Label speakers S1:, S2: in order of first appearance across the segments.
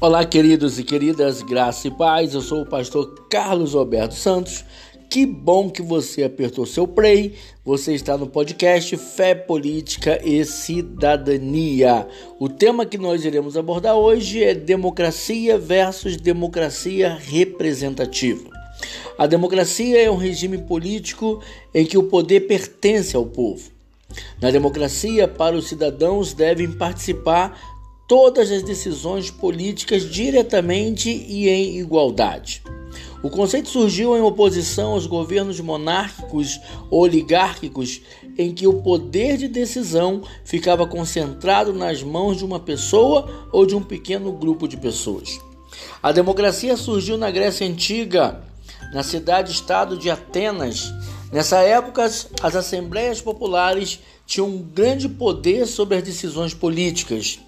S1: Olá, queridos e queridas, graça e paz. Eu sou o pastor Carlos Alberto Santos. Que bom que você apertou seu play. Você está no podcast Fé, Política e Cidadania. O tema que nós iremos abordar hoje é democracia versus democracia representativa. A democracia é um regime político em que o poder pertence ao povo. Na democracia, para os cidadãos devem participar todas as decisões políticas diretamente e em igualdade. O conceito surgiu em oposição aos governos monárquicos oligárquicos, em que o poder de decisão ficava concentrado nas mãos de uma pessoa ou de um pequeno grupo de pessoas. A democracia surgiu na Grécia Antiga, na cidade-estado de Atenas. Nessa época, as assembleias populares tinham um grande poder sobre as decisões políticas.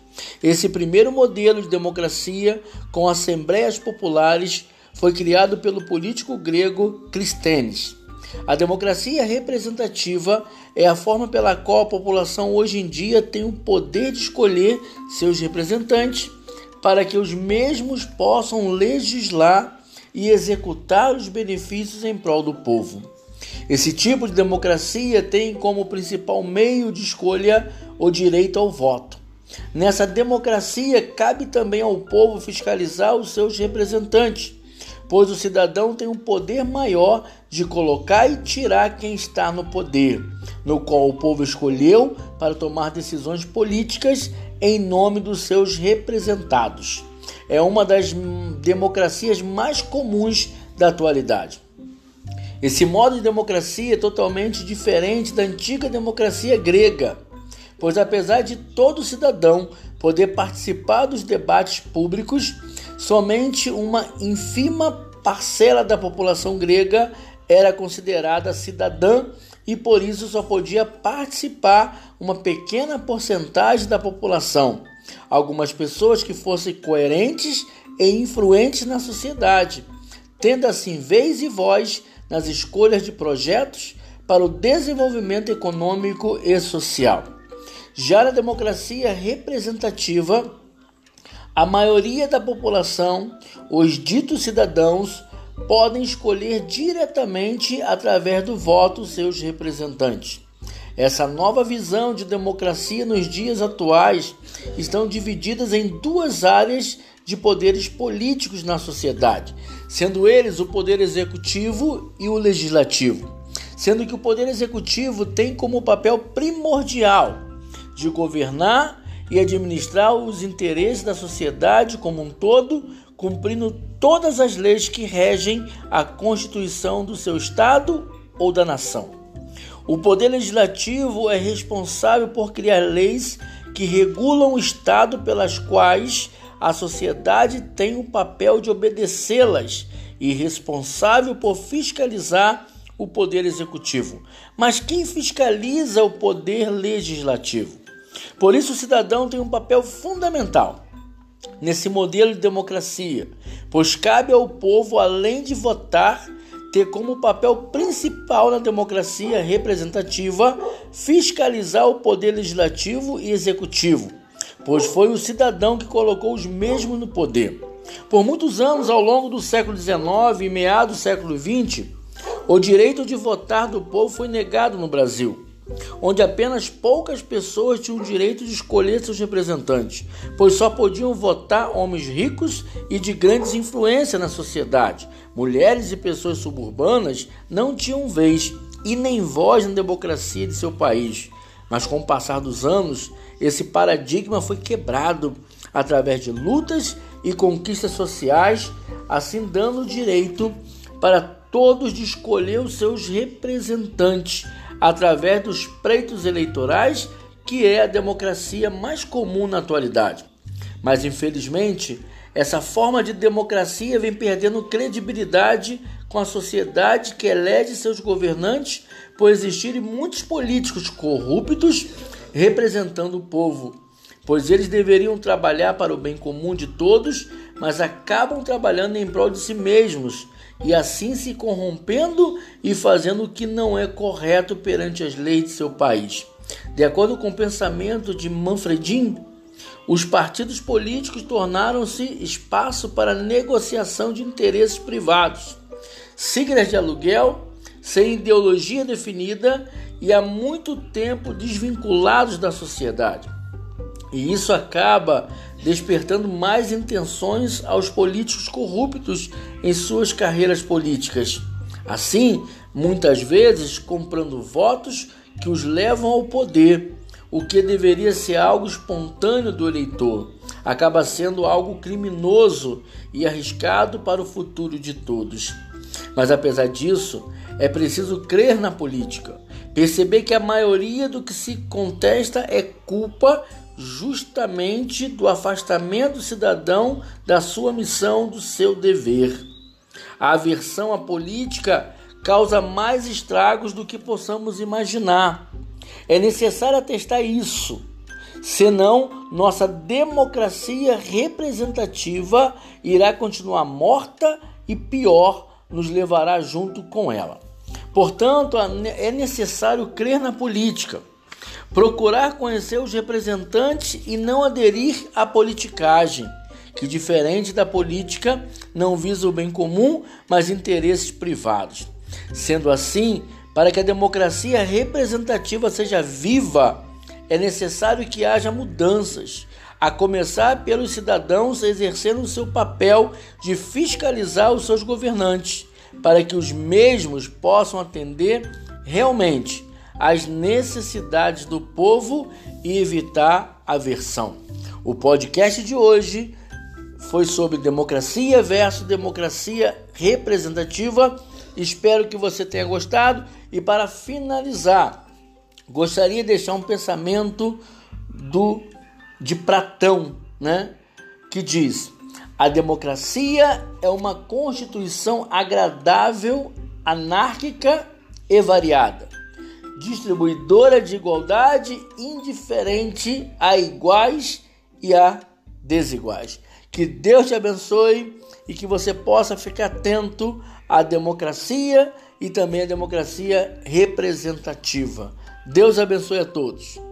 S1: Esse primeiro modelo de democracia com assembleias populares foi criado pelo político grego Clístenes. A democracia representativa é a forma pela qual a população hoje em dia tem o poder de escolher seus representantes para que os mesmos possam legislar e executar os benefícios em prol do povo. Esse tipo de democracia tem como principal meio de escolha o direito ao voto. Nessa democracia, cabe também ao povo fiscalizar os seus representantes, pois o cidadão tem um poder maior de colocar e tirar quem está no poder, no qual o povo escolheu para tomar decisões políticas em nome dos seus representados. É uma das democracias mais comuns da atualidade. Esse modo de democracia é totalmente diferente da antiga democracia grega pois apesar de todo cidadão poder participar dos debates públicos, somente uma ínfima parcela da população grega era considerada cidadã e por isso só podia participar uma pequena porcentagem da população. Algumas pessoas que fossem coerentes e influentes na sociedade, tendo assim vez e voz nas escolhas de projetos para o desenvolvimento econômico e social. Já na democracia representativa, a maioria da população, os ditos cidadãos, podem escolher diretamente através do voto seus representantes. Essa nova visão de democracia nos dias atuais estão divididas em duas áreas de poderes políticos na sociedade, sendo eles o poder executivo e o legislativo. Sendo que o poder executivo tem como papel primordial de governar e administrar os interesses da sociedade como um todo, cumprindo todas as leis que regem a constituição do seu Estado ou da nação. O Poder Legislativo é responsável por criar leis que regulam o Estado, pelas quais a sociedade tem o papel de obedecê-las e responsável por fiscalizar o Poder Executivo. Mas quem fiscaliza o Poder Legislativo? Por isso, o cidadão tem um papel fundamental nesse modelo de democracia, pois cabe ao povo, além de votar, ter como papel principal na democracia representativa fiscalizar o poder legislativo e executivo, pois foi o cidadão que colocou os mesmos no poder. Por muitos anos, ao longo do século XIX e meados do século XX, o direito de votar do povo foi negado no Brasil onde apenas poucas pessoas tinham o direito de escolher seus representantes, pois só podiam votar homens ricos e de grandes influência na sociedade. Mulheres e pessoas suburbanas não tinham vez e nem voz na democracia de seu país. Mas com o passar dos anos, esse paradigma foi quebrado através de lutas e conquistas sociais, assim dando o direito para todos de escolher os seus representantes através dos pleitos eleitorais, que é a democracia mais comum na atualidade. Mas infelizmente, essa forma de democracia vem perdendo credibilidade com a sociedade que elege seus governantes por existirem muitos políticos corruptos representando o povo, pois eles deveriam trabalhar para o bem comum de todos, mas acabam trabalhando em prol de si mesmos e assim se corrompendo e fazendo o que não é correto perante as leis de seu país. De acordo com o pensamento de Manfredin, Os partidos políticos tornaram-se espaço para negociação de interesses privados, siglas de aluguel, sem ideologia definida e há muito tempo desvinculados da sociedade. E isso acaba despertando mais intenções aos políticos corruptos em suas carreiras políticas. Assim, muitas vezes comprando votos que os levam ao poder, o que deveria ser algo espontâneo do eleitor, acaba sendo algo criminoso e arriscado para o futuro de todos. Mas apesar disso, é preciso crer na política, perceber que a maioria do que se contesta é culpa justamente do afastamento do cidadão da sua missão, do seu dever. A aversão à política causa mais estragos do que possamos imaginar. É necessário atestar isso. Senão, nossa democracia representativa irá continuar morta e pior, nos levará junto com ela. Portanto, é necessário crer na política, procurar conhecer os representantes e não aderir à politicagem, que, diferente da política, não visa o bem comum, mas interesses privados. Sendo assim, para que a democracia representativa seja viva, é necessário que haja mudanças, a começar pelos cidadãos exercendo o seu papel de fiscalizar os seus governantes, para que os mesmos possam atender realmente às necessidades do povo e evitar aversão. O podcast de hoje foi sobre democracia versus democracia representativa. Espero que você tenha gostado. E para finalizar, gostaria de deixar um pensamento do de Platão, né, que diz: a democracia é uma constituição agradável, anárquica e variada, distribuidora de igualdade, indiferente a iguais e a desiguais. Que Deus te abençoe e que você possa ficar atento à democracia e também à democracia representativa. Deus abençoe a todos.